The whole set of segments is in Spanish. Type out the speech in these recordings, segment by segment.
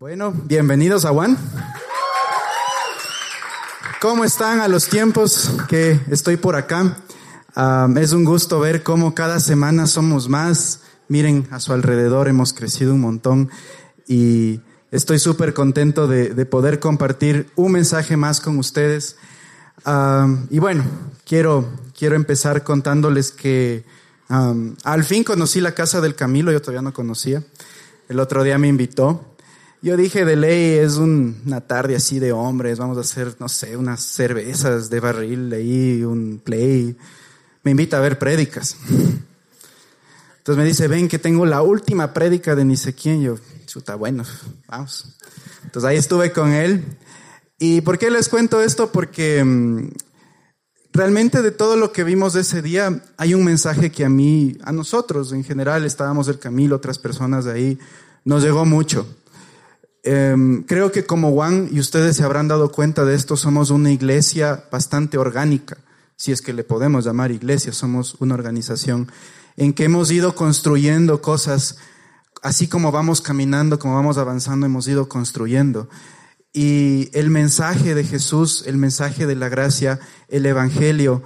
Bueno, bienvenidos a Juan. ¿Cómo están a los tiempos que estoy por acá? Es un gusto ver cómo cada semana somos más. Miren, a su alrededor hemos crecido un montón y estoy súper contento de, de, poder compartir un mensaje más con ustedes. Y bueno, quiero, quiero empezar contándoles que al fin conocí la casa del Camilo, yo todavía no conocía. El otro día me invitó yo dije, de ley, es una tarde así de hombres, vamos a hacer, no sé, unas cervezas de barril ahí, un play. Me invita a ver prédicas. Entonces me dice, ven que tengo la última prédica de ni sé quién. Yo, chuta, bueno, vamos. Entonces ahí estuve con él. ¿Y por qué les cuento esto? Porque um, realmente de todo lo que vimos ese día, hay un mensaje que a mí, a nosotros en general, estábamos del Camilo, otras personas ahí, nos llegó mucho. Eh, creo que como Juan, y ustedes se habrán dado cuenta de esto, somos una iglesia bastante orgánica, si es que le podemos llamar iglesia, somos una organización en que hemos ido construyendo cosas, así como vamos caminando, como vamos avanzando, hemos ido construyendo. Y el mensaje de Jesús, el mensaje de la gracia, el Evangelio,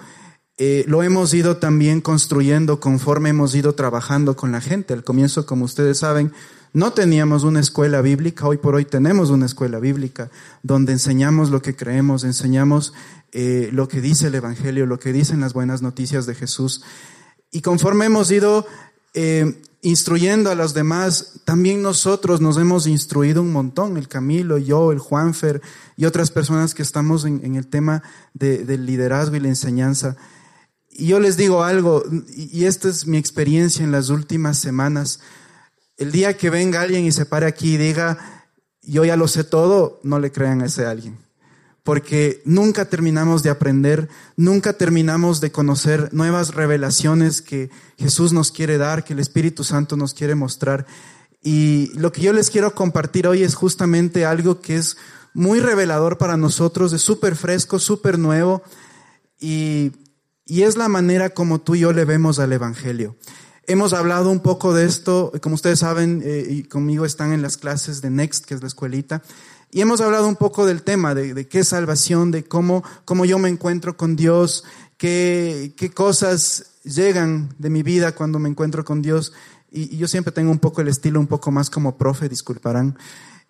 eh, lo hemos ido también construyendo conforme hemos ido trabajando con la gente. Al comienzo, como ustedes saben, no teníamos una escuela bíblica, hoy por hoy tenemos una escuela bíblica donde enseñamos lo que creemos, enseñamos eh, lo que dice el Evangelio, lo que dicen las buenas noticias de Jesús. Y conforme hemos ido eh, instruyendo a los demás, también nosotros nos hemos instruido un montón, el Camilo, yo, el Juanfer y otras personas que estamos en, el tema del liderazgo y la enseñanza. Y yo les digo algo, y esta es mi experiencia en las últimas semanas, el día que venga alguien y se pare aquí y diga, yo ya lo sé todo, no le crean a ese alguien. Porque nunca terminamos de aprender, nunca terminamos de conocer nuevas revelaciones que Jesús nos quiere dar, que el Espíritu Santo nos quiere mostrar. Y lo que yo les quiero compartir hoy es justamente algo que es muy revelador para nosotros, es súper fresco, súper nuevo, y, y es la manera como tú y yo le vemos al Evangelio. Hemos hablado un poco de esto, como ustedes saben, eh, y conmigo están en las clases de Next, que es la escuelita, y hemos hablado un poco del tema, de, qué salvación, de cómo, cómo yo me encuentro con Dios, qué, qué cosas llegan de mi vida cuando me encuentro con Dios. Y, yo siempre tengo un poco el estilo un poco más como profe, disculparán.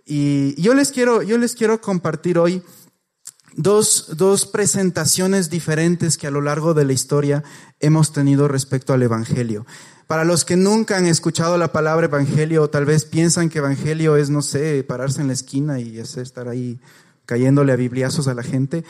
Y yo les quiero, yo les quiero compartir hoy dos, dos presentaciones diferentes que a lo largo de la historia hemos tenido respecto al Evangelio. Para los que nunca han escuchado la palabra evangelio, o tal vez piensan que evangelio es, no sé, pararse en la esquina y estar ahí cayéndole a bibliazos a la gente.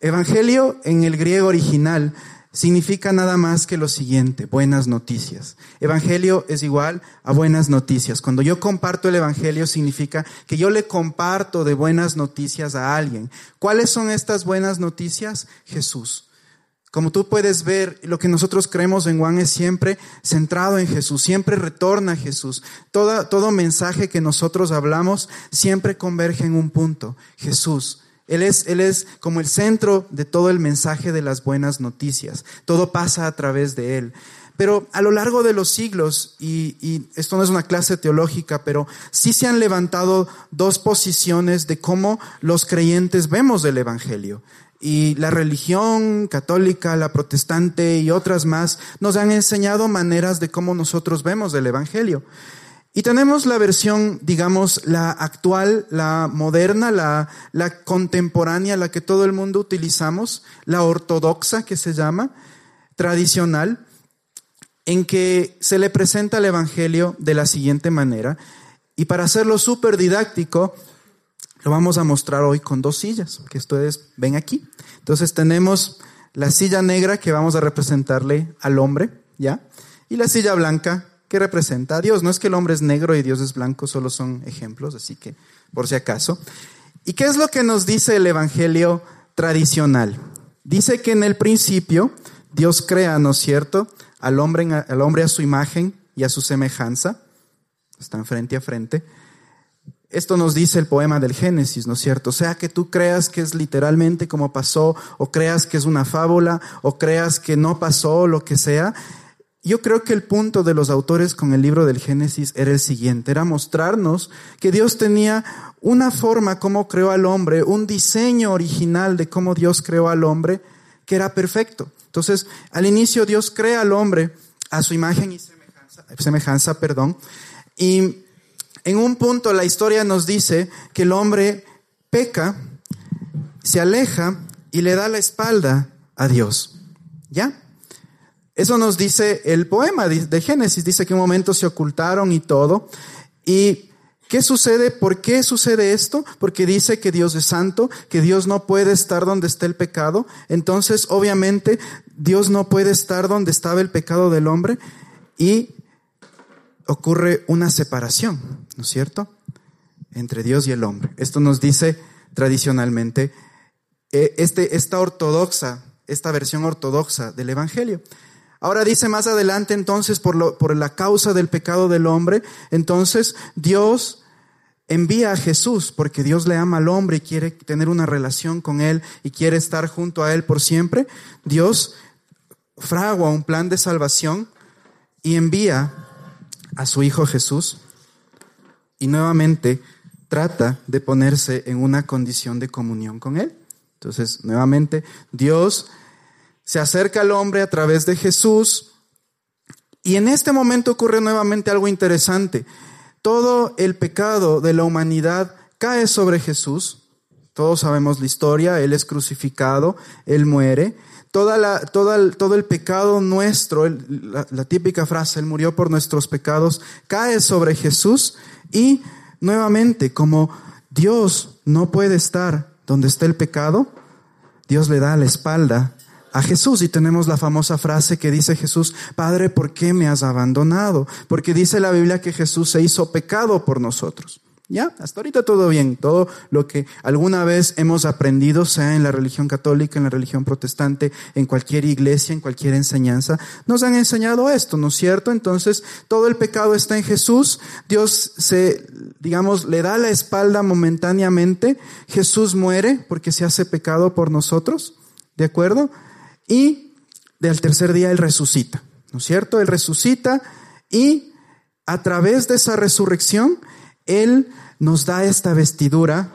Evangelio en el griego original significa nada más que lo siguiente, buenas noticias. Evangelio es igual a buenas noticias. Cuando yo comparto el Evangelio significa que yo le comparto de buenas noticias a alguien. ¿Cuáles son estas buenas noticias? Jesús. Como tú puedes ver, lo que nosotros creemos en Juan es siempre centrado en Jesús, siempre retorna a Jesús. Todo, todo mensaje que nosotros hablamos siempre converge en un punto, Jesús. Él es, él es como el centro de todo el mensaje de las buenas noticias. Todo pasa a través de Él. Pero a lo largo de los siglos, y, y, esto no es una clase teológica, pero sí se han levantado dos posiciones de cómo los creyentes vemos el Evangelio. Y la religión católica, la protestante y otras más nos han enseñado maneras de cómo nosotros vemos el Evangelio. Y tenemos la versión, digamos, la actual, la moderna, la, contemporánea, la que todo el mundo utilizamos, la ortodoxa que se llama, tradicional, en que se le presenta el Evangelio de la siguiente manera. Y para hacerlo súper didáctico, lo vamos a mostrar hoy con dos sillas que ustedes ven aquí. Entonces tenemos la silla negra que vamos a representarle al hombre, ¿ya? Y la silla blanca que representa a Dios. No es que el hombre es negro y Dios es blanco, solo son ejemplos, así que por si acaso. ¿Y qué es lo que nos dice el Evangelio tradicional? Dice que en el principio Dios crea, ¿no es cierto?, al hombre, al hombre a su imagen y a su semejanza. Están frente a frente. Esto nos dice el poema del Génesis, ¿no es cierto? O sea, que tú creas que es literalmente como pasó, o creas que es una fábula, o creas que no pasó, lo que sea. Yo creo que el punto de los autores con el libro del Génesis era el siguiente, era mostrarnos que Dios tenía una forma como creó al hombre, un diseño original de cómo Dios creó al hombre que era perfecto. Entonces, al inicio Dios crea al hombre a su imagen y semejanza, semejanza perdón, y en un punto la historia nos dice que el hombre peca, se aleja y le da la espalda a Dios. ¿Ya? Eso nos dice el poema de Génesis. Dice que un momento se ocultaron y todo. ¿Y qué sucede? ¿Por qué sucede esto? Porque dice que Dios es santo, que Dios no puede estar donde está el pecado. Entonces, obviamente, Dios no puede estar donde estaba el pecado del hombre y ocurre una separación, ¿no es cierto? Entre Dios y el hombre. Esto nos dice tradicionalmente eh, este, esta ortodoxa, esta versión ortodoxa del Evangelio. Ahora dice más adelante entonces por, la causa del pecado del hombre, entonces Dios envía a Jesús porque Dios le ama al hombre y quiere tener una relación con él y quiere estar junto a él por siempre. Dios fragua un plan de salvación y envía a su Hijo Jesús y nuevamente trata de ponerse en una condición de comunión con Él. Entonces, nuevamente, Dios se acerca al hombre a través de Jesús y en este momento ocurre nuevamente algo interesante. Todo el pecado de la humanidad cae sobre Jesús. Todos sabemos la historia, Él es crucificado, Él muere. Todo el pecado nuestro, la, la típica frase, Él murió por nuestros pecados, cae sobre Jesús y nuevamente, como Dios no puede estar donde está el pecado, Dios le da la espalda a Jesús y tenemos la famosa frase que dice Jesús, Padre, ¿por qué me has abandonado? Porque dice la Biblia que Jesús se hizo pecado por nosotros. Ya, hasta ahorita todo bien, todo lo que alguna vez hemos aprendido, sea en la religión católica, en la religión protestante, en cualquier iglesia, en cualquier enseñanza, nos han enseñado esto, ¿no es cierto? Entonces, todo el pecado está en Jesús, Dios se, digamos, le da la espalda momentáneamente, Jesús muere porque se hace pecado por nosotros, ¿de acuerdo? Y del tercer día Él resucita, ¿no es cierto? Él resucita y a través de esa resurrección, Él nos da esta vestidura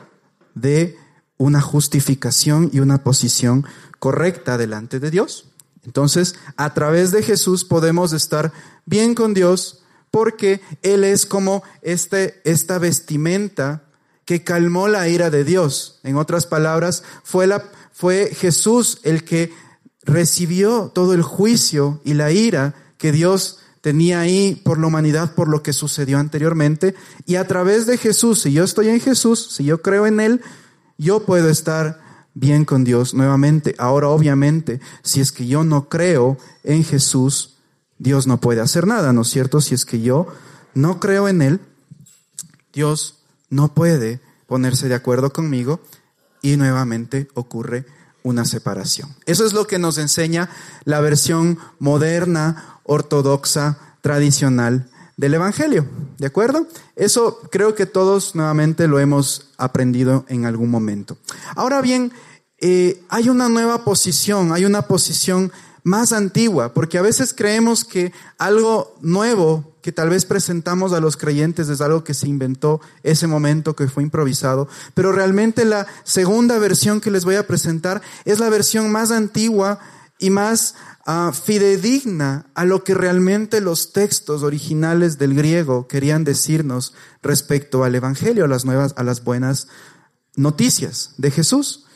de una justificación y una posición correcta delante de Dios. Entonces, a través de Jesús podemos estar bien con Dios porque Él es como este, esta vestimenta que calmó la ira de Dios. En otras palabras, fue, la, fue Jesús el que recibió todo el juicio y la ira que Dios tenía ahí por la humanidad, por lo que sucedió anteriormente. Y a través de Jesús, si yo estoy en Jesús, si yo creo en Él, yo puedo estar bien con Dios nuevamente. Ahora, obviamente, si es que yo no creo en Jesús, Dios no puede hacer nada, ¿no es cierto? Si es que yo no creo en Él, Dios no puede ponerse de acuerdo conmigo y nuevamente ocurre una separación. Eso es lo que nos enseña la versión moderna, ortodoxa, tradicional del Evangelio. ¿De acuerdo? Eso creo que todos nuevamente lo hemos aprendido en algún momento. Ahora bien, eh, hay una nueva posición, hay una posición más antigua, porque a veces creemos que algo nuevo que tal vez presentamos a los creyentes es algo que se inventó ese momento, que fue improvisado, pero realmente la segunda versión que les voy a presentar es la versión más antigua y más uh, fidedigna a lo que realmente los textos originales del griego querían decirnos respecto al Evangelio, a las nuevas, a las buenas noticias de Jesús.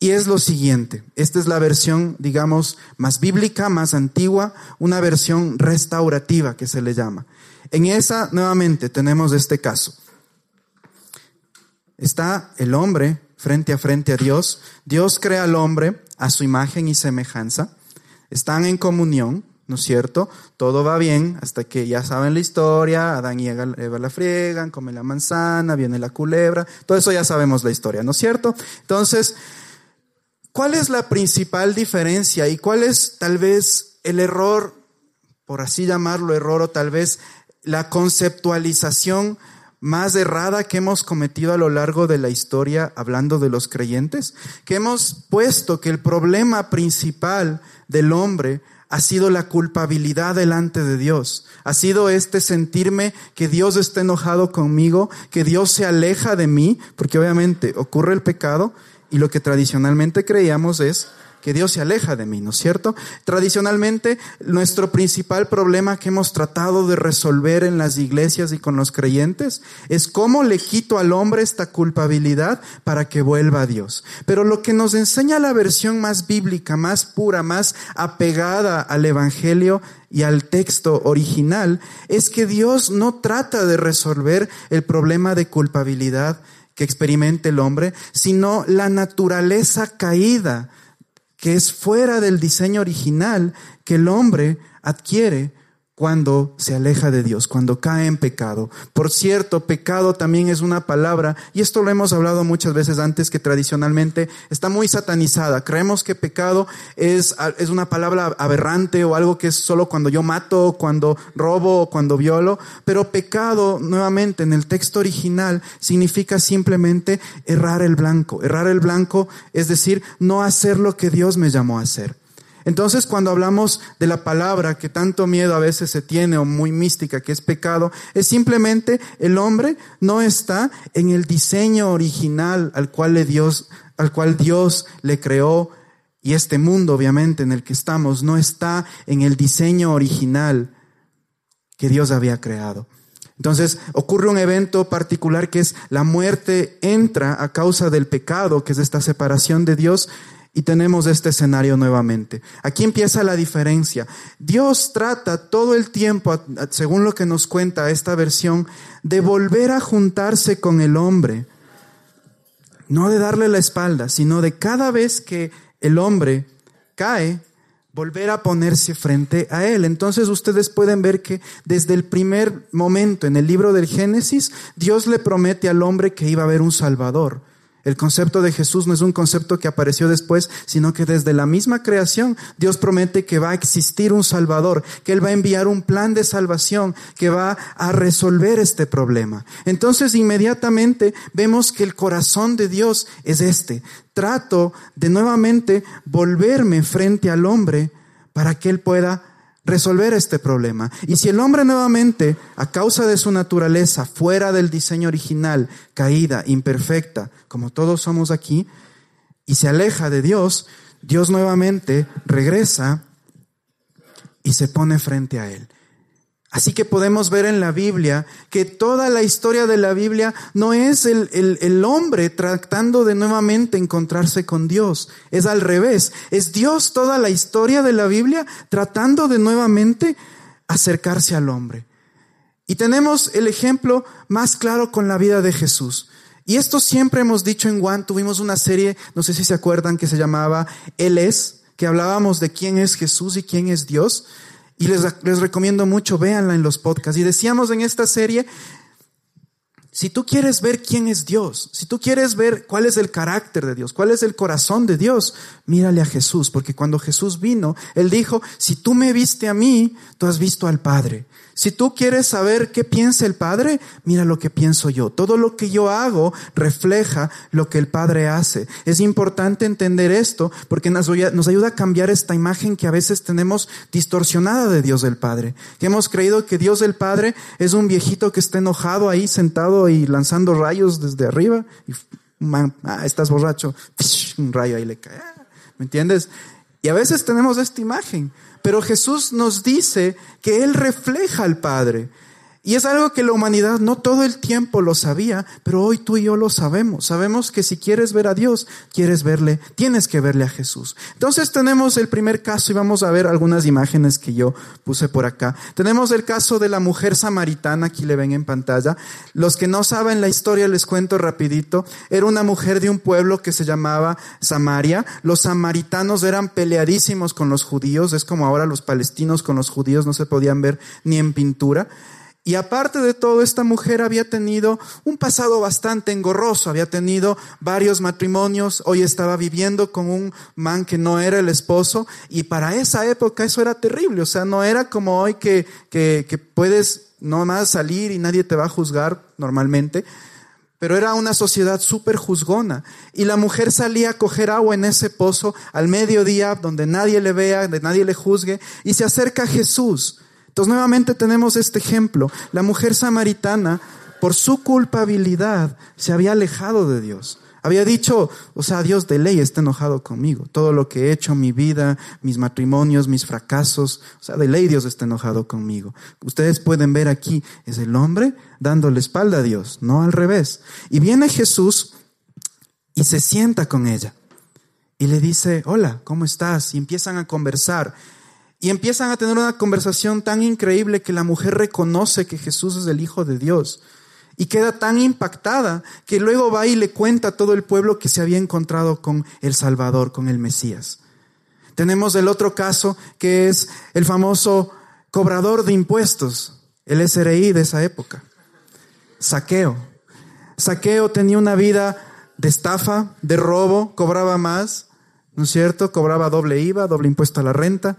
Y es lo siguiente, esta es la versión, digamos, más bíblica, más antigua, una versión restaurativa que se le llama. En esa, nuevamente, tenemos este caso. Está el hombre frente a frente a Dios. Dios crea al hombre a su imagen y semejanza. Están en comunión, ¿no es cierto? Todo va bien hasta que ya saben la historia, Adán y Eva la friegan, comen la manzana, viene la culebra, todo eso ya sabemos la historia, ¿no es cierto? Entonces, ¿Cuál es la principal diferencia y cuál es tal vez el error, por así llamarlo error, o tal vez la conceptualización más errada que hemos cometido a lo largo de la historia hablando de los creyentes? Que hemos puesto que el problema principal del hombre ha sido la culpabilidad delante de Dios. Ha sido este sentirme que Dios está enojado conmigo, que Dios se aleja de mí, porque obviamente ocurre el pecado y lo que tradicionalmente creíamos es que Dios se aleja de mí, ¿no es cierto? Tradicionalmente, nuestro principal problema que hemos tratado de resolver en las iglesias y con los creyentes es cómo le quito al hombre esta culpabilidad para que vuelva a Dios. Pero lo que nos enseña la versión más bíblica, más pura, más apegada al Evangelio y al texto original, es que Dios no trata de resolver el problema de culpabilidad que experimente el hombre, sino la naturaleza caída que es fuera del diseño original que el hombre adquiere cuando se aleja de Dios, cuando cae en pecado. Por cierto, pecado también es una palabra, y esto lo hemos hablado muchas veces antes, que tradicionalmente está muy satanizada. Creemos que pecado es, es una palabra aberrante o algo que es solo cuando yo mato, cuando robo cuando violo, pero pecado, nuevamente, en el texto original, significa simplemente errar el blanco. Errar el blanco es decir, no hacer lo que Dios me llamó a hacer. Entonces, cuando hablamos de la palabra que tanto miedo a veces se tiene o muy mística que es pecado, es simplemente el hombre no está en el diseño original al cual Dios, al cual Dios le creó y este mundo obviamente en el que estamos no está en el diseño original que Dios había creado. Entonces ocurre un evento particular que es la muerte entra a causa del pecado, que es esta separación de Dios, y tenemos este escenario nuevamente. Aquí empieza la diferencia. Dios trata todo el tiempo, según lo que nos cuenta esta versión, de volver a juntarse con el hombre. No de darle la espalda, sino de cada vez que el hombre cae, volver a ponerse frente a él. Entonces ustedes pueden ver que desde el primer momento en el libro del Génesis, Dios le promete al hombre que iba a haber un Salvador. El concepto de Jesús no es un concepto que apareció después, sino que desde la misma creación Dios promete que va a existir un Salvador, que Él va a enviar un plan de salvación que va a resolver este problema. Entonces inmediatamente vemos que el corazón de Dios es este. Trato de nuevamente volverme frente al hombre para que Él pueda resolver este problema. Y si el hombre nuevamente, a causa de su naturaleza, fuera del diseño original, caída, imperfecta, como todos somos aquí, y se aleja de Dios, Dios nuevamente regresa y se pone frente a él. Así que podemos ver en la Biblia que toda la historia de la Biblia no es el, el, hombre tratando de nuevamente encontrarse con Dios, es al revés, es Dios toda la historia de la Biblia tratando de nuevamente acercarse al hombre. Y tenemos el ejemplo más claro con la vida de Jesús. Y esto siempre hemos dicho en Juan, tuvimos una serie, no sé si se acuerdan, que se llamaba Él es, que hablábamos de quién es Jesús y quién es Dios. Y les, les recomiendo mucho, véanla en los podcasts. Y decíamos en esta serie, si tú quieres ver quién es Dios, si tú quieres ver cuál es el carácter de Dios, cuál es el corazón de Dios, mírale a Jesús, porque cuando Jesús vino, Él dijo, si tú me viste a mí, tú has visto al Padre. Si tú quieres saber qué piensa el Padre, mira lo que pienso yo. Todo lo que yo hago refleja lo que el Padre hace. Es importante entender esto porque nos ayuda a cambiar esta imagen que a veces tenemos distorsionada de Dios el Padre. Que hemos creído que Dios el Padre es un viejito que está enojado ahí sentado y lanzando rayos desde arriba. Ah, estás borracho. Un rayo ahí le cae. ¿Me entiendes? Y a veces tenemos esta imagen. Pero Jesús nos dice que Él refleja al Padre. Y es algo que la humanidad no todo el tiempo lo sabía, pero hoy tú y yo lo sabemos. Sabemos que si quieres ver a Dios, quieres verle, tienes que verle a Jesús. Entonces tenemos el primer caso y vamos a ver algunas imágenes que yo puse por acá. Tenemos el caso de la mujer samaritana, aquí le ven en pantalla. Los que no saben la historia les cuento rapidito. Era una mujer de un pueblo que se llamaba Samaria. Los samaritanos eran peleadísimos con los judíos, es como ahora los palestinos con los judíos no se podían ver ni en pintura. Y aparte de todo, esta mujer había tenido un pasado bastante engorroso, había tenido varios matrimonios, hoy estaba viviendo con un man que no era el esposo, y para esa época eso era terrible, o sea, no era como hoy que, que, que puedes nomás salir y nadie te va a juzgar normalmente. pero era una sociedad súper juzgona. Y la mujer salía a coger agua en ese pozo al mediodía, donde nadie le vea, donde nadie le juzgue, y se acerca a Jesús. Entonces nuevamente tenemos este ejemplo. La mujer samaritana, por su culpabilidad, se había alejado de Dios. Había dicho, o sea, Dios de ley está enojado conmigo. Todo lo que he hecho, mi vida, mis matrimonios, mis fracasos, o sea, de ley Dios está enojado conmigo. Ustedes pueden ver aquí, es el hombre dándole espalda a Dios, no al revés. Y viene Jesús y se sienta con ella. Y le dice, hola, ¿cómo estás? Y empiezan a conversar. Y empiezan a tener una conversación tan increíble que la mujer reconoce que Jesús es el Hijo de Dios y queda tan impactada que luego va y le cuenta a todo el pueblo que se había encontrado con el Salvador, con el Mesías. Tenemos el otro caso que es el famoso cobrador de impuestos, el SRI de esa época, saqueo. Saqueo tenía una vida de estafa, de robo, cobraba más, ¿no es cierto? Cobraba doble IVA, doble impuesto a la renta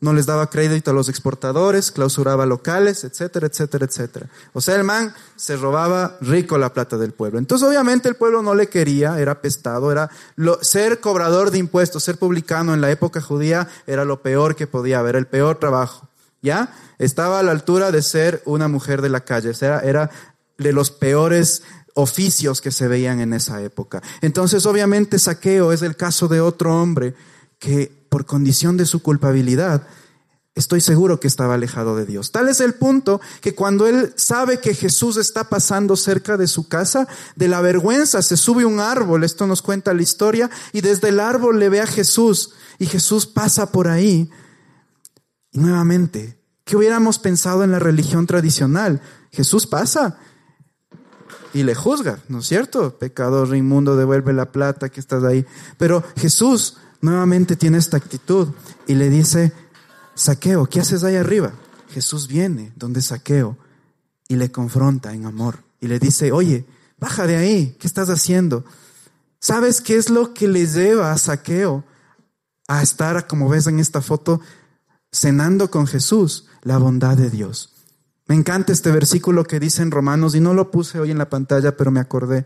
no les daba crédito a los exportadores, clausuraba locales, etcétera, etcétera, etcétera. O sea, el man se robaba rico la plata del pueblo. Entonces, obviamente, el pueblo no le quería, era pestado, era ser cobrador de impuestos, ser publicano en la época judía era lo peor que podía haber, el peor trabajo. ¿Ya? Estaba a la altura de ser una mujer de la calle, era de los peores oficios que se veían en esa época. Entonces, obviamente, Saqueo es el caso de otro hombre que por condición de su culpabilidad, estoy seguro que estaba alejado de Dios. Tal es el punto que cuando él sabe que Jesús está pasando cerca de su casa, de la vergüenza se sube un árbol, esto nos cuenta la historia, y desde el árbol le ve a Jesús y Jesús pasa por ahí. Y nuevamente, ¿qué hubiéramos pensado en la religión tradicional? Jesús pasa y le juzga, ¿no es cierto? Pecador inmundo, devuelve la plata que estás ahí. Pero Jesús nuevamente tiene esta actitud y le dice, Saqueo, ¿qué haces ahí arriba? Jesús viene donde Saqueo y le confronta en amor y le dice, oye, baja de ahí, ¿qué estás haciendo? ¿Sabes qué es lo que le lleva a Saqueo a estar, como ves en esta foto, cenando con Jesús? La bondad de Dios. Me encanta este versículo que dice en Romanos, y no lo puse hoy en la pantalla, pero me acordé,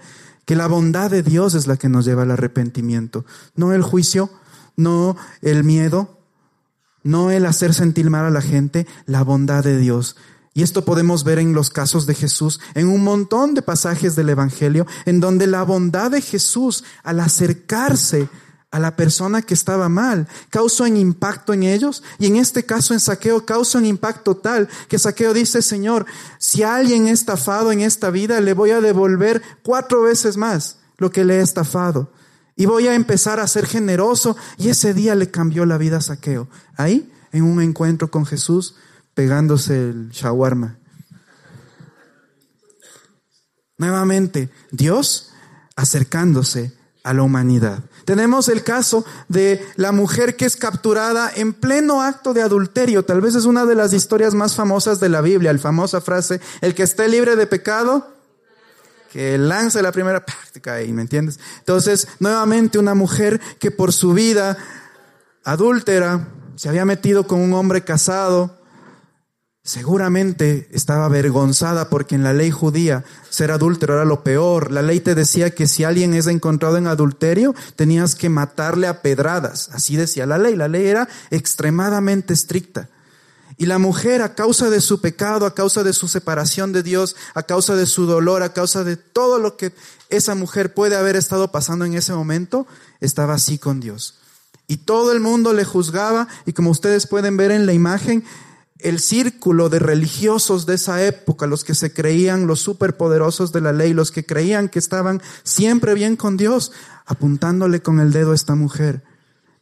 que la bondad de Dios es la que nos lleva al arrepentimiento, no el juicio, no el miedo, no el hacer sentir mal a la gente, la bondad de Dios. Y esto podemos ver en los casos de Jesús, en un montón de pasajes del Evangelio, en donde la bondad de Jesús al acercarse a la persona que estaba mal, causa un impacto en ellos. Y en este caso en Saqueo causa un impacto tal que Saqueo dice, Señor, si alguien ha estafado en esta vida, le voy a devolver cuatro veces más lo que le he estafado. Y voy a empezar a ser generoso. Y ese día le cambió la vida a Saqueo. Ahí, en un encuentro con Jesús, pegándose el shawarma. Nuevamente, Dios acercándose a la humanidad. Tenemos el caso de la mujer que es capturada en pleno acto de adulterio. Tal vez es una de las historias más famosas de la Biblia, la famosa frase, el que esté libre de pecado, que lance la primera práctica y ¿me entiendes? Entonces, nuevamente una mujer que por su vida adúltera se había metido con un hombre casado, Seguramente estaba avergonzada porque en la ley judía ser adúltero era lo peor. La ley te decía que si alguien es encontrado en adulterio, tenías que matarle a pedradas. Así decía la ley. La ley era extremadamente estricta. Y la mujer, a causa de su pecado, a causa de su separación de Dios, a causa de su dolor, a causa de todo lo que esa mujer puede haber estado pasando en ese momento, estaba así con Dios. Y todo el mundo le juzgaba y como ustedes pueden ver en la imagen, el círculo de religiosos de esa época, los que se creían los superpoderosos de la ley, los que creían que estaban siempre bien con Dios, apuntándole con el dedo a esta mujer.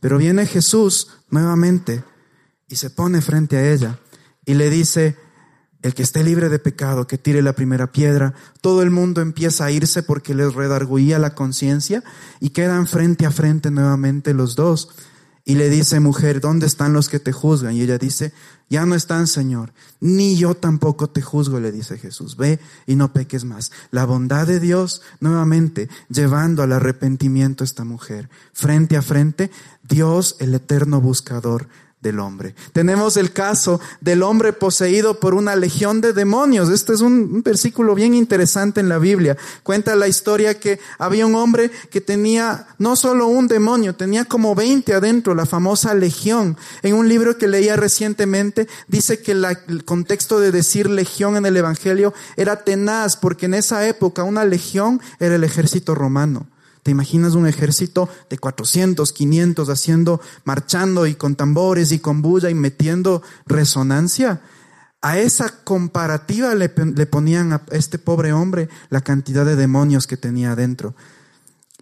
Pero viene Jesús nuevamente y se pone frente a ella y le dice, el que esté libre de pecado, que tire la primera piedra. Todo el mundo empieza a irse porque les redarguía la conciencia y quedan frente a frente nuevamente los dos. Y le dice, mujer, ¿dónde están los que te juzgan? Y ella dice, ya no están, Señor. Ni yo tampoco te juzgo, le dice Jesús. Ve y no peques más. La bondad de Dios, nuevamente, llevando al arrepentimiento a esta mujer. Frente a frente, Dios, el eterno buscador del hombre. Tenemos el caso del hombre poseído por una legión de demonios. Este es un, versículo bien interesante en la Biblia. Cuenta la historia que había un hombre que tenía no solo un demonio, tenía como 20 adentro, la famosa legión. En un libro que leía recientemente dice que el contexto de decir legión en el Evangelio era tenaz, porque en esa época una legión era el ejército romano. ¿Te imaginas un ejército de 400, 500 haciendo, marchando y con tambores y con bulla y metiendo resonancia? A esa comparativa le, le, ponían a este pobre hombre la cantidad de demonios que tenía adentro.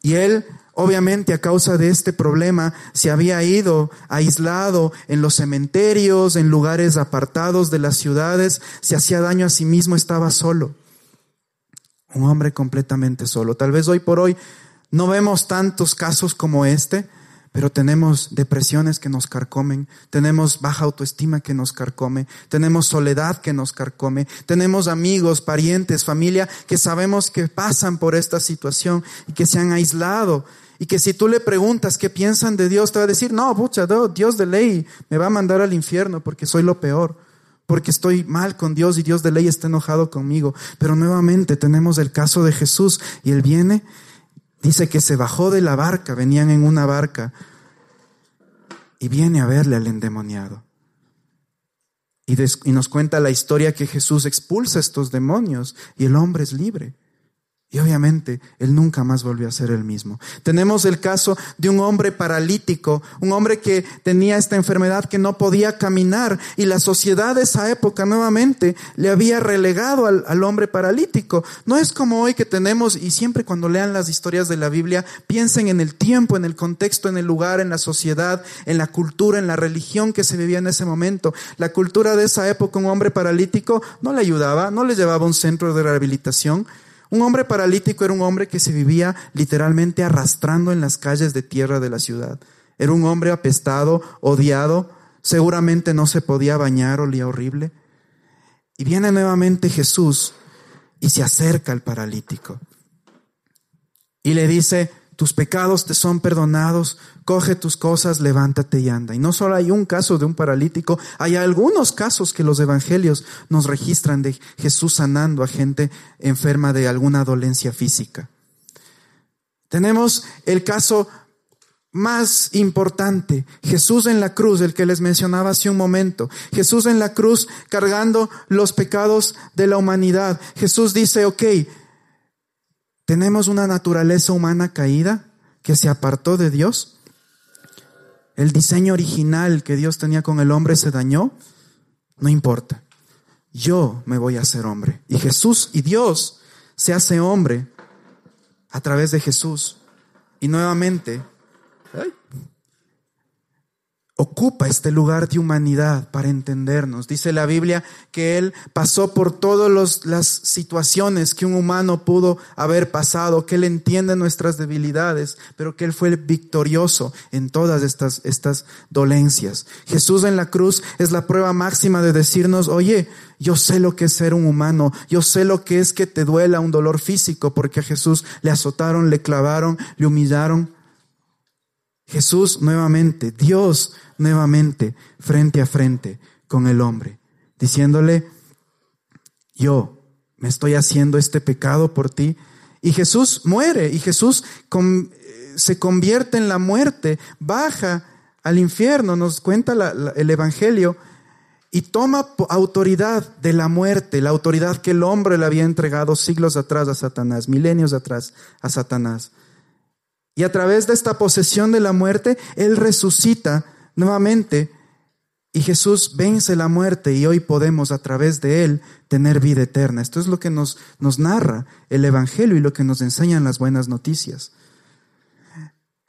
Y él, obviamente, a causa de este problema, se había ido aislado en los cementerios, en lugares apartados de las ciudades, se hacía daño a sí mismo, estaba solo. Un hombre completamente solo. Tal vez hoy por hoy no vemos tantos casos como este, pero tenemos depresiones que nos carcomen, tenemos baja autoestima que nos carcome, tenemos soledad que nos carcome, tenemos amigos, parientes, familia que sabemos que pasan por esta situación y que se han aislado. Y que si tú le preguntas qué piensan de Dios, te va a decir, no, pucha, Dios de ley me va a mandar al infierno porque soy lo peor, porque estoy mal con Dios y Dios de ley está enojado conmigo. Pero nuevamente tenemos el caso de Jesús y Él viene Dice que se bajó de la barca, venían en una barca, y viene a verle al endemoniado. Y, nos cuenta la historia que Jesús expulsa estos demonios y el hombre es libre. Y obviamente él nunca más volvió a ser el mismo. Tenemos el caso de un hombre paralítico, un hombre que tenía esta enfermedad que no podía caminar y la sociedad de esa época nuevamente le había relegado al, al, hombre paralítico. No es como hoy que tenemos, y siempre cuando lean las historias de la Biblia, piensen en el tiempo, en el contexto, en el lugar, en la sociedad, en la cultura, en la religión que se vivía en ese momento. La cultura de esa época, un hombre paralítico no le ayudaba, no le llevaba a un centro de rehabilitación un hombre paralítico era un hombre que se vivía literalmente arrastrando en las calles de tierra de la ciudad. Era un hombre apestado, odiado, seguramente no se podía bañar, olía horrible. Y viene nuevamente Jesús y se acerca al paralítico. Y le dice, tus pecados te son perdonados, coge tus cosas, levántate y anda. Y no solo hay un caso de un paralítico, hay algunos casos que los evangelios nos registran de Jesús sanando a gente enferma de alguna dolencia física. Tenemos el caso más importante, Jesús en la cruz, el que les mencionaba hace un momento. Jesús en la cruz cargando los pecados de la humanidad. Jesús dice, ok, tenemos una naturaleza humana caída que se apartó de Dios. El diseño original que Dios tenía con el hombre se dañó. No importa. Yo me voy a hacer hombre. Y Jesús y Dios se hace hombre a través de Jesús. Y nuevamente, ocupa este lugar de humanidad para entendernos. Dice la Biblia que Él pasó por todas las situaciones que un humano pudo haber pasado, que Él entiende nuestras debilidades, pero que Él fue victorioso en todas estas, estas dolencias. Jesús en la cruz es la prueba máxima de decirnos, oye, yo sé lo que es ser un humano, yo sé lo que es que te duela un dolor físico, porque a Jesús le azotaron, le clavaron, le humillaron. Jesús nuevamente, Dios nuevamente frente a frente con el hombre, diciéndole, yo me estoy haciendo este pecado por ti. Y Jesús muere y Jesús se convierte en la muerte, baja al infierno, nos cuenta el Evangelio, y toma autoridad de la muerte, la autoridad que el hombre le había entregado siglos atrás a Satanás, milenios atrás a Satanás. Y a través de esta posesión de la muerte, Él resucita nuevamente y Jesús vence la muerte y hoy podemos a través de Él tener vida eterna. Esto es lo que nos, nos narra el Evangelio y lo que nos enseñan las buenas noticias.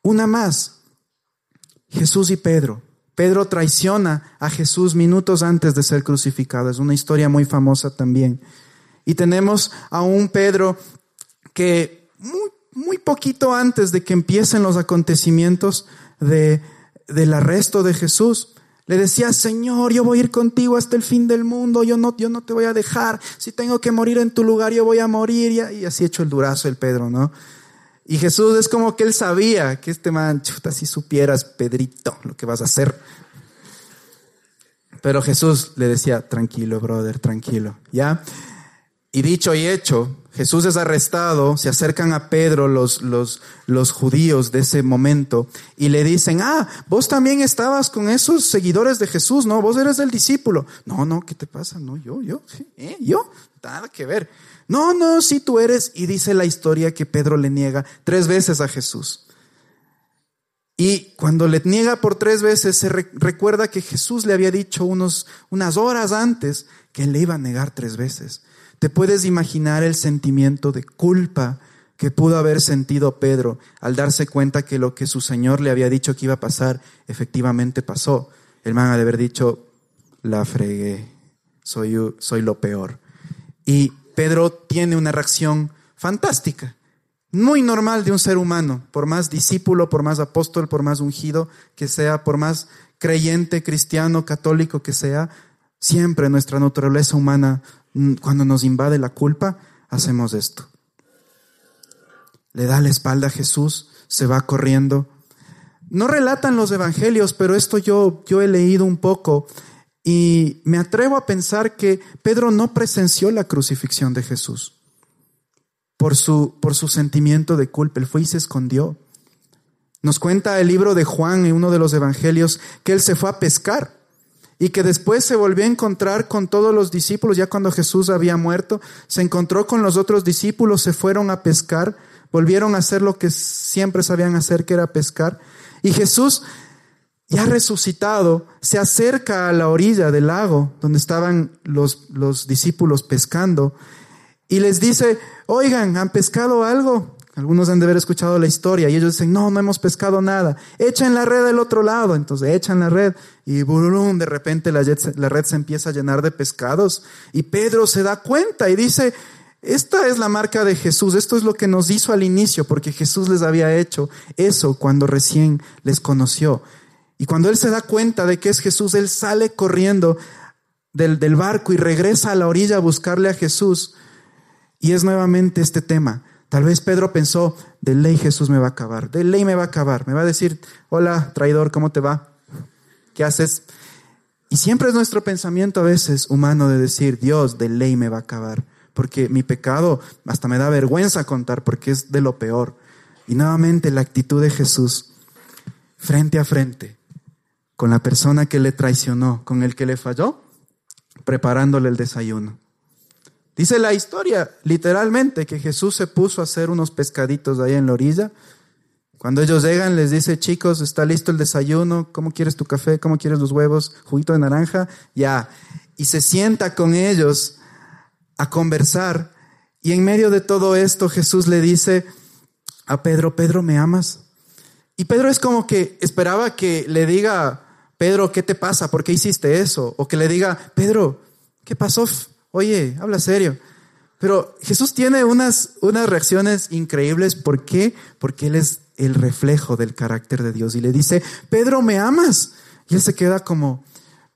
Una más, Jesús y Pedro. Pedro traiciona a Jesús minutos antes de ser crucificado. Es una historia muy famosa también. Y tenemos a un Pedro que muy poquito antes de que empiecen los acontecimientos de, del arresto de Jesús, le decía, Señor, yo voy a ir contigo hasta el fin del mundo, yo no, yo no te voy a dejar, si tengo que morir en tu lugar, yo voy a morir. Y, así hecho el durazo el Pedro, ¿no? Y Jesús es como que él sabía que este man, chuta, si supieras, Pedrito, lo que vas a hacer. Pero Jesús le decía, tranquilo, brother, tranquilo, ¿ya? Y dicho y hecho, Jesús es arrestado, se acercan a Pedro los, los, los judíos de ese momento y le dicen, ah, vos también estabas con esos seguidores de Jesús, ¿no? Vos eres el discípulo. No, no, ¿qué te pasa? No, yo, yo, ¿eh? Yo, nada que ver. No, no, sí tú eres. Y dice la historia que Pedro le niega tres veces a Jesús. Y cuando le niega por tres veces, se recuerda que Jesús le había dicho unos, unas horas antes que le iba a negar tres veces. Te puedes imaginar el sentimiento de culpa que pudo haber sentido Pedro al darse cuenta que lo que su Señor le había dicho que iba a pasar, efectivamente pasó. El man de haber dicho, la fregué, soy, soy lo peor. Y Pedro tiene una reacción fantástica, muy normal de un ser humano, por más discípulo, por más apóstol, por más ungido que sea, por más creyente, cristiano, católico que sea, siempre nuestra naturaleza humana, mm, cuando nos invade la culpa, hacemos esto. Le da la espalda a Jesús, se va corriendo. No relatan los evangelios, pero esto yo, yo he leído un poco y me atrevo a pensar que Pedro no presenció la crucifixión de Jesús por su, por su sentimiento de culpa. Él fue y se escondió. Nos cuenta el libro de Juan en uno de los evangelios que él se fue a pescar y que después se volvió a encontrar con todos los discípulos, ya cuando Jesús había muerto, se encontró con los otros discípulos, se fueron a pescar, volvieron a hacer lo que siempre sabían hacer, que era pescar. Y Jesús ya resucitado, se acerca a la orilla del lago donde estaban los, los discípulos pescando y les dice, oigan, ¿han pescado algo? Algunos han de haber escuchado la historia y ellos dicen, no, no hemos pescado nada. Echen la red del otro lado. Entonces echan la red y bururum, de repente la red, la red se empieza a llenar de pescados y Pedro se da cuenta y dice, esta es la marca de Jesús, esto es lo que nos hizo al inicio, porque Jesús les había hecho eso cuando recién les conoció. Y cuando él se da cuenta de que es Jesús, él sale corriendo del, del, barco y regresa a la orilla a buscarle a Jesús. Y es nuevamente este tema. Tal vez Pedro pensó, de ley Jesús me va a acabar, de ley me va a acabar, me va a decir, hola traidor, ¿cómo te va? ¿Qué haces? Y siempre es nuestro pensamiento a veces humano de decir, Dios, de ley me va a acabar, porque mi pecado hasta me da vergüenza contar porque es de lo peor. Y nuevamente la actitud de Jesús, frente a frente, con la persona que le traicionó, con el que le falló, preparándole el desayuno. Dice la historia, literalmente, que Jesús se puso a hacer unos pescaditos ahí en la orilla. Cuando ellos llegan, les dice, chicos, está listo el desayuno, ¿cómo quieres tu café? ¿Cómo quieres los huevos? ¿Juguito de naranja? Ya. Y se sienta con ellos a conversar. Y en medio de todo esto, Jesús le dice a Pedro, Pedro, ¿me amas? Y Pedro es como que esperaba que le diga, Pedro, ¿qué te pasa? ¿Por qué hiciste eso? O que le diga, Pedro, ¿qué pasó? Oye, habla serio. Pero Jesús tiene unas, unas reacciones increíbles. ¿Por qué? Porque Él es el reflejo del carácter de Dios. Y le dice, Pedro, ¿me amas? Y él se queda como,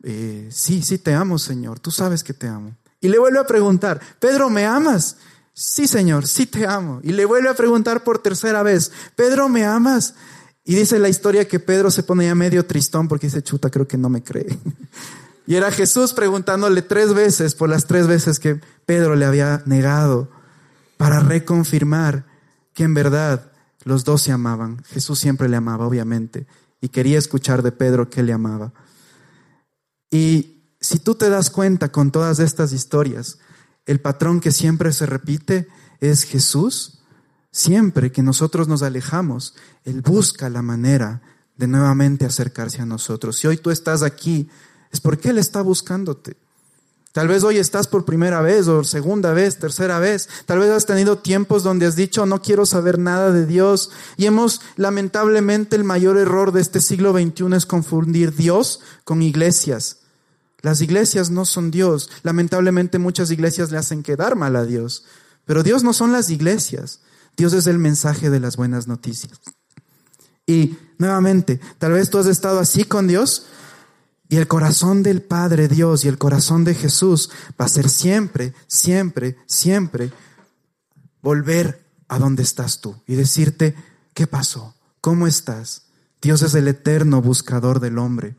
eh, sí, sí te amo, Señor. Tú sabes que te amo. Y le vuelve a preguntar, Pedro, ¿me amas? Sí, Señor, sí te amo. Y le vuelve a preguntar por tercera vez, Pedro, ¿me amas? Y dice la historia que Pedro se pone ya medio tristón porque dice, chuta, creo que no me cree. Y era Jesús preguntándole tres veces por las tres veces que Pedro le había negado para reconfirmar que en verdad los dos se amaban. Jesús siempre le amaba, obviamente, y quería escuchar de Pedro que le amaba. Y si tú te das cuenta con todas estas historias, el patrón que siempre se repite es Jesús Siempre que nosotros nos alejamos, Él busca la manera de nuevamente acercarse a nosotros. Si hoy tú estás aquí, es porque Él está buscándote. Tal vez hoy estás por primera vez o segunda vez, tercera vez. Tal vez has tenido tiempos donde has dicho, no quiero saber nada de Dios. Y hemos, lamentablemente, el mayor error de este siglo XXI es confundir Dios con iglesias. Las iglesias no son Dios. Lamentablemente muchas iglesias le hacen quedar mal a Dios. Pero Dios no son las iglesias. Dios es el mensaje de las buenas noticias. Y nuevamente, tal vez tú has estado así con Dios y el corazón del Padre Dios y el corazón de Jesús va a ser siempre, siempre, siempre volver a donde estás tú y decirte, ¿qué pasó? ¿Cómo estás? Dios es el eterno buscador del hombre.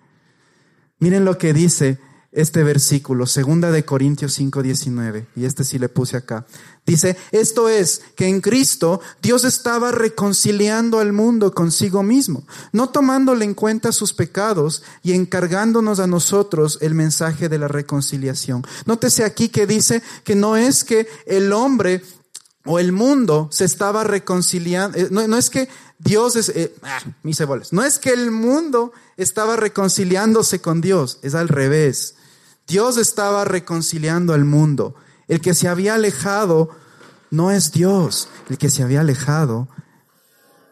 Miren lo que dice este versículo, segunda de Corintios 5:19, y este sí le puse acá. Dice, esto es, que en Cristo Dios estaba reconciliando al mundo consigo mismo, no tomándole en cuenta sus pecados y encargándonos a nosotros el mensaje de la reconciliación. Nótese aquí que dice que no es que el hombre o el mundo se estaba reconciliando, eh, no, es que Dios es, eh, ah, mis cebolas, no es que el mundo estaba reconciliándose con Dios, es al revés. Dios estaba reconciliando al mundo. El que se había alejado no es Dios, el que se había alejado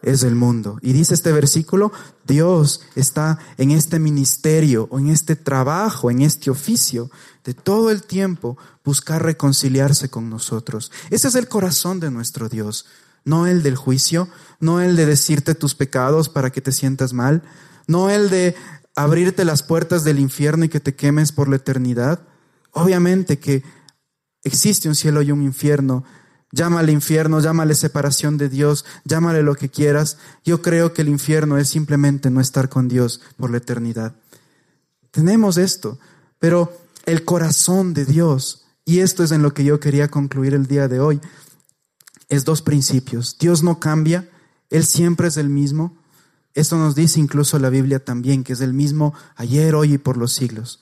es el mundo. Y dice este versículo, Dios está en este ministerio en este trabajo, en este oficio de todo el tiempo buscar reconciliarse con nosotros. Ese es el corazón de nuestro Dios, no el del juicio, no el de decirte tus pecados para que te sientas mal, no el de abrirte las puertas del infierno y que te quemes por la eternidad. Obviamente que existe un cielo y un infierno. Llámale infierno, llámale separación de Dios, llámale lo que quieras. Yo creo que el infierno es simplemente no estar con Dios por la eternidad. Tenemos esto, pero el corazón de Dios, y esto es en lo que yo quería concluir el día de hoy, es dos principios. Dios no cambia, Él siempre es el mismo. Esto nos dice incluso la Biblia también, que es el mismo ayer, hoy y por los siglos.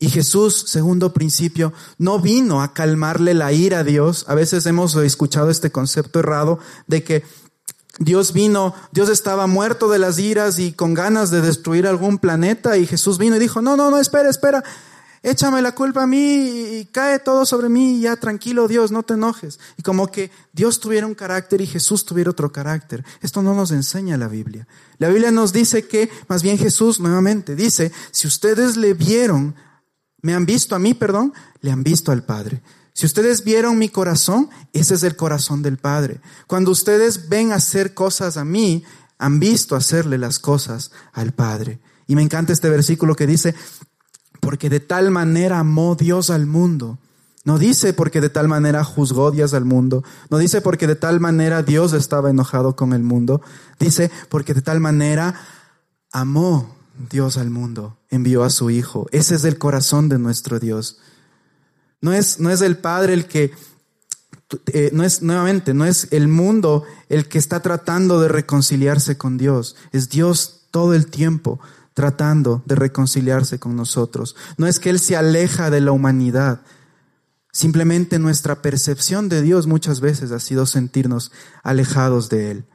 Y Jesús, segundo principio, no vino a calmarle la ira a Dios. A veces hemos escuchado este concepto errado de que Dios vino, Dios estaba muerto de las iras y con ganas de destruir algún planeta y Jesús vino y dijo, no, no, no, espera, espera, échame la culpa a mí y cae todo sobre mí y ya tranquilo Dios, no te enojes. Y como que Dios tuviera un carácter y Jesús tuviera otro carácter. Esto no nos enseña la Biblia. La Biblia nos dice que, más bien Jesús nuevamente dice, si ustedes le vieron, me han visto a mí, perdón, le han visto al Padre. Si ustedes vieron mi corazón, ese es el corazón del Padre. Cuando ustedes ven hacer cosas a mí, han visto hacerle las cosas al Padre. Y me encanta este versículo que dice, porque de tal manera amó Dios al mundo. No dice porque de tal manera juzgó Dios al mundo. No dice porque de tal manera Dios estaba enojado con el mundo. Dice porque de tal manera amó Dios al mundo. Envió a su Hijo. Ese es el corazón de nuestro Dios. No es, no es el Padre el que, eh, no es, nuevamente, no es el mundo el que está tratando de reconciliarse con Dios. Es Dios todo el tiempo tratando de reconciliarse con nosotros. No es que Él se aleja de la humanidad. Simplemente nuestra percepción de Dios muchas veces ha sido sentirnos alejados de Él.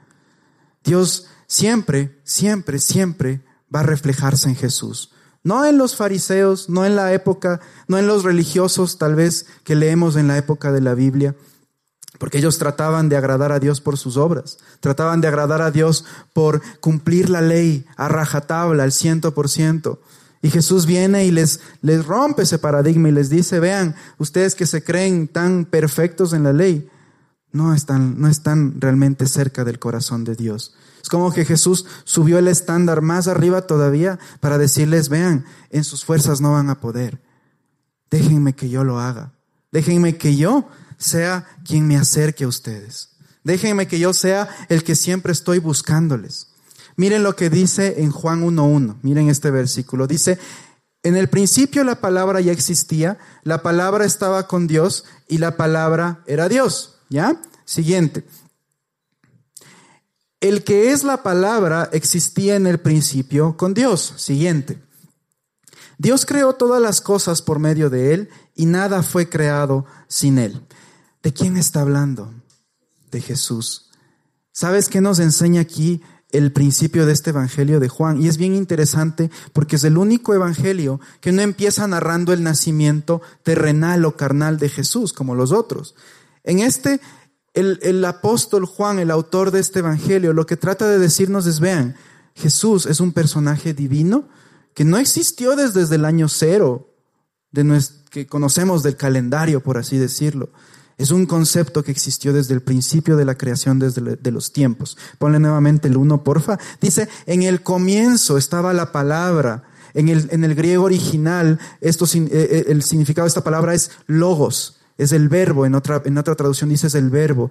Dios siempre, siempre, siempre va a reflejarse en Jesús. No en los fariseos, no en la época, no en los religiosos tal vez que leemos en la época de la Biblia, porque ellos trataban de agradar a Dios por sus obras, trataban de agradar a Dios por cumplir la ley a rajatabla, al ciento por ciento. Y Jesús viene y les, les rompe ese paradigma y les dice, vean, ustedes que se creen tan perfectos en la ley, no están, no están realmente cerca del corazón de Dios. Es como que Jesús subió el estándar más arriba todavía para decirles, vean, en sus fuerzas no van a poder. Déjenme que yo lo haga. Déjenme que yo sea quien me acerque a ustedes. Déjenme que yo sea el que siempre estoy buscándoles. Miren lo que dice en Juan 1.1. Miren este versículo. Dice, en el principio la palabra ya existía, la palabra estaba con Dios y la palabra era Dios. ¿Ya? Siguiente. El que es la palabra existía en el principio con Dios. Siguiente. Dios creó todas las cosas por medio de Él y nada fue creado sin Él. ¿De quién está hablando? De Jesús. ¿Sabes qué nos enseña aquí el principio de este Evangelio de Juan? Y es bien interesante porque es el único Evangelio que no empieza narrando el nacimiento terrenal o carnal de Jesús como los otros. En este, el, el apóstol Juan, el autor de este Evangelio, lo que trata de decirnos es, vean, Jesús es un personaje divino que no existió desde, el año cero de que conocemos del calendario, por así decirlo. Es un concepto que existió desde el principio de la creación, desde de los tiempos. Ponle nuevamente el uno, porfa. Dice, en el comienzo estaba la palabra. En el, en el griego original, esto, eh, eh, el significado de esta palabra es logos, es el verbo. En otra, en otra traducción dice es el verbo.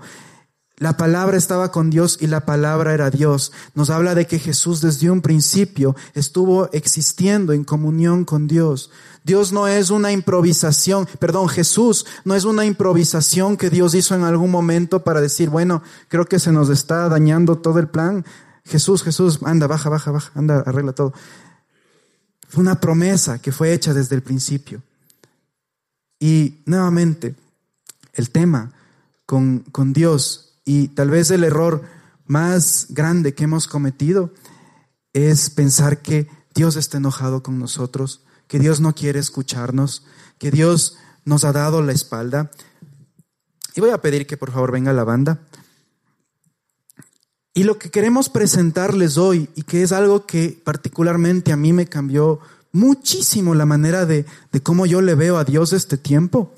La palabra estaba con Dios y la palabra era Dios. Nos habla de que Jesús desde un principio estuvo existiendo en comunión con Dios. Dios no es una improvisación, perdón, Jesús no es una improvisación que Dios hizo en algún momento para decir, bueno, creo que se nos está dañando todo el plan. Jesús, Jesús, anda, baja, baja, baja, anda, arregla todo. Fue una promesa que fue hecha desde el principio. Y nuevamente, el tema con, con Dios y tal vez el error más grande que hemos cometido es pensar que Dios está enojado con nosotros, que Dios no quiere escucharnos, que Dios nos ha dado la espalda. Y voy a pedir que por favor venga la banda. Y lo que queremos presentarles hoy, y que es algo que particularmente a mí me cambió muchísimo la manera de, de cómo yo le veo a Dios este tiempo,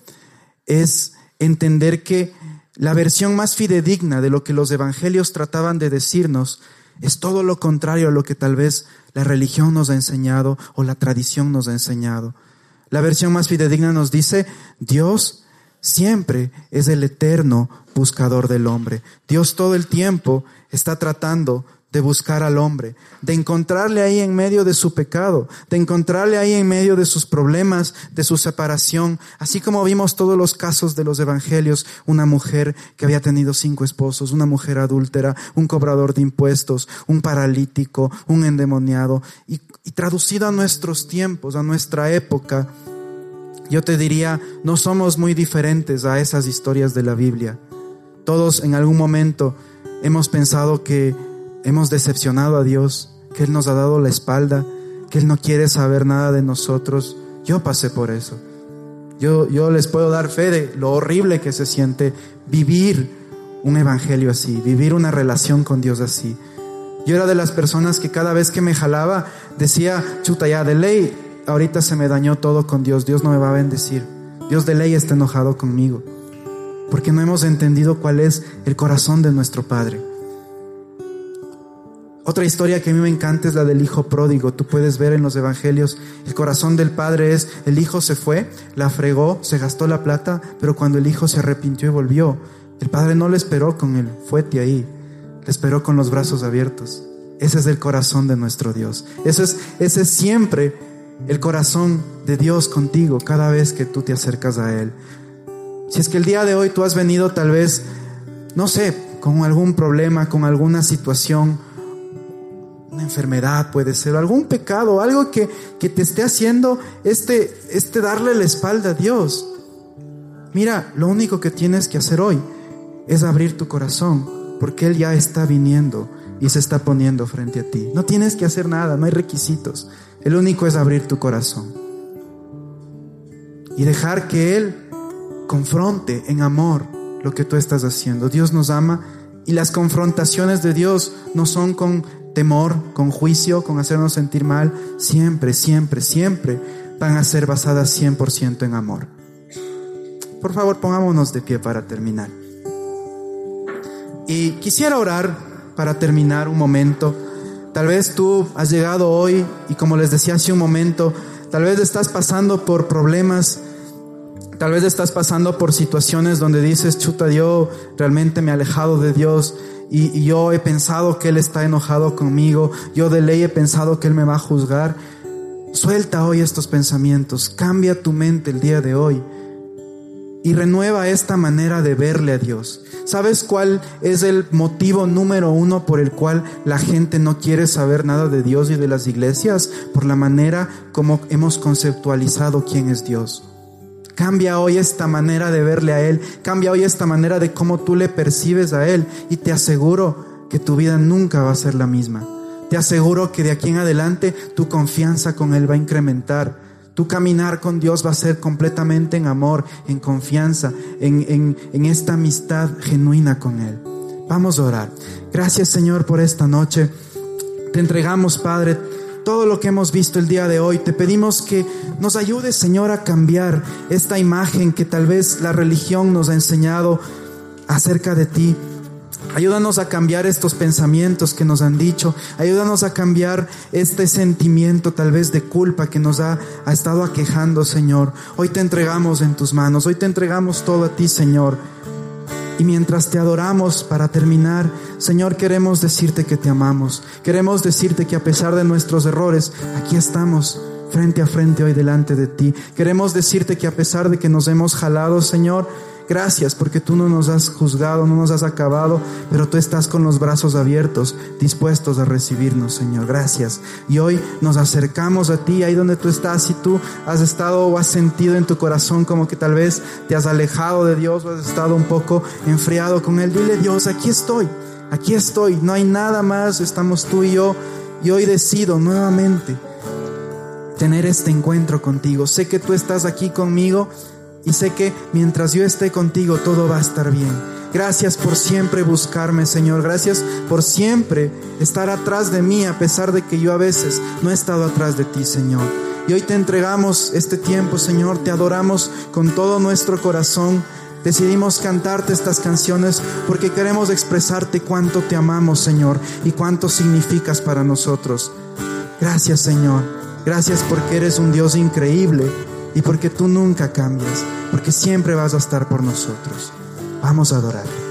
es entender que la versión más fidedigna de lo que los evangelios trataban de decirnos es todo lo contrario a lo que tal vez la religión nos ha enseñado o la tradición nos ha enseñado. La versión más fidedigna nos dice, Dios siempre es el eterno buscador del hombre. Dios todo el tiempo está tratando de buscar al hombre, de encontrarle ahí en medio de su pecado, de encontrarle ahí en medio de sus problemas, de su separación, así como vimos todos los casos de los evangelios, una mujer que había tenido cinco esposos, una mujer adúltera, un cobrador de impuestos, un paralítico, un endemoniado, y, traducido a nuestros tiempos, a nuestra época, yo te diría, no somos muy diferentes a esas historias de la Biblia. Todos en algún momento hemos pensado que hemos decepcionado a Dios, que Él nos ha dado la espalda, que Él no quiere saber nada de nosotros. Yo pasé por eso. Yo, yo les puedo dar fe de lo horrible que se siente vivir un evangelio así, vivir una relación con Dios así. Yo era de las personas que cada vez que me jalaba decía, chuta ya, de ley, ahorita se me dañó todo con Dios, Dios no me va a bendecir. Dios de ley está enojado conmigo, porque no hemos entendido cuál es el corazón de nuestro Padre. Otra historia que a mí me encanta es la del hijo pródigo. Tú puedes ver en los evangelios, el corazón del padre es, el hijo se fue, la fregó, se gastó la plata, pero cuando el hijo se arrepintió y volvió, el padre no le esperó con el fuete ahí, le esperó con los brazos abiertos. Ese es el corazón de nuestro Dios. Ese es, ese es siempre el corazón de Dios contigo cada vez que tú te acercas a Él. Si es que el día de hoy tú has venido tal vez, no sé, con algún problema, con alguna situación, una enfermedad puede ser, algún pecado, algo que, que te esté haciendo este, este darle la espalda a Dios. Mira, lo único que tienes que hacer hoy es abrir tu corazón, porque Él ya está viniendo y se está poniendo frente a ti. No tienes que hacer nada, no hay requisitos. El único es abrir tu corazón y dejar que Él confronte en amor lo que tú estás haciendo. Dios nos ama y las confrontaciones de Dios no son con temor, con juicio, con hacernos sentir mal, siempre, siempre, siempre van a ser basadas 100% en amor. Por favor, pongámonos de pie para terminar. Y quisiera orar para terminar un momento. Tal vez tú has llegado hoy y como les decía hace un momento, tal vez estás pasando por problemas, tal vez estás pasando por situaciones donde dices, chuta, yo realmente me he alejado de Dios y, yo he pensado que Él está enojado conmigo, yo de ley he pensado que Él me va a juzgar. Suelta hoy estos pensamientos, cambia tu mente el día de hoy y renueva esta manera de verle a Dios. ¿Sabes cuál es el motivo número uno por el cual la gente no quiere saber nada de Dios y de las iglesias? Por la manera como hemos conceptualizado quién es Dios. Cambia hoy esta manera de verle a Él. Cambia hoy esta manera de cómo tú le percibes a Él. Y te aseguro que tu vida nunca va a ser la misma. Te aseguro que de aquí en adelante tu confianza con Él va a incrementar. Tu caminar con Dios va a ser completamente en amor, en confianza, en, en, en esta amistad genuina con Él. Vamos a orar. Gracias Señor por esta noche. Te entregamos, Padre, todo lo que hemos visto el día de hoy. Te pedimos que nos ayudes, Señor, a cambiar esta imagen que tal vez la religión nos ha enseñado acerca de ti. Ayúdanos a cambiar estos pensamientos que nos han dicho. Ayúdanos a cambiar este sentimiento tal vez de culpa que nos ha, ha, estado aquejando, Señor. Hoy te entregamos en tus manos. Hoy te entregamos todo a ti, Señor. Y mientras te adoramos para terminar, Señor, queremos decirte que te amamos. Queremos decirte que a pesar de nuestros errores, aquí estamos frente a frente hoy delante de ti. Queremos decirte que a pesar de que nos hemos jalado, Señor, Gracias porque tú no nos has juzgado, no nos has acabado, pero tú estás con los brazos abiertos, dispuestos a recibirnos, Señor. Gracias. Y hoy nos acercamos a ti, ahí donde tú estás, si tú has estado o has sentido en tu corazón como que tal vez te has alejado de Dios o has estado un poco enfriado con Él, dile Dios, aquí estoy, aquí estoy, no hay nada más, estamos tú y yo. Y hoy decido nuevamente tener este encuentro contigo. Sé que tú estás aquí conmigo y sé que mientras yo esté contigo todo va a estar bien. Gracias por siempre buscarme, Señor. Gracias por siempre estar atrás de mí a pesar de que yo a veces no he estado atrás de ti, Señor. Y hoy te entregamos este tiempo, Señor. Te adoramos con todo nuestro corazón. Decidimos cantarte estas canciones porque queremos expresarte cuánto te amamos, Señor, y cuánto significas para nosotros. Gracias, Señor. Gracias porque eres un Dios increíble y porque tú nunca cambias, porque siempre vas a estar por nosotros. Vamos a adorar.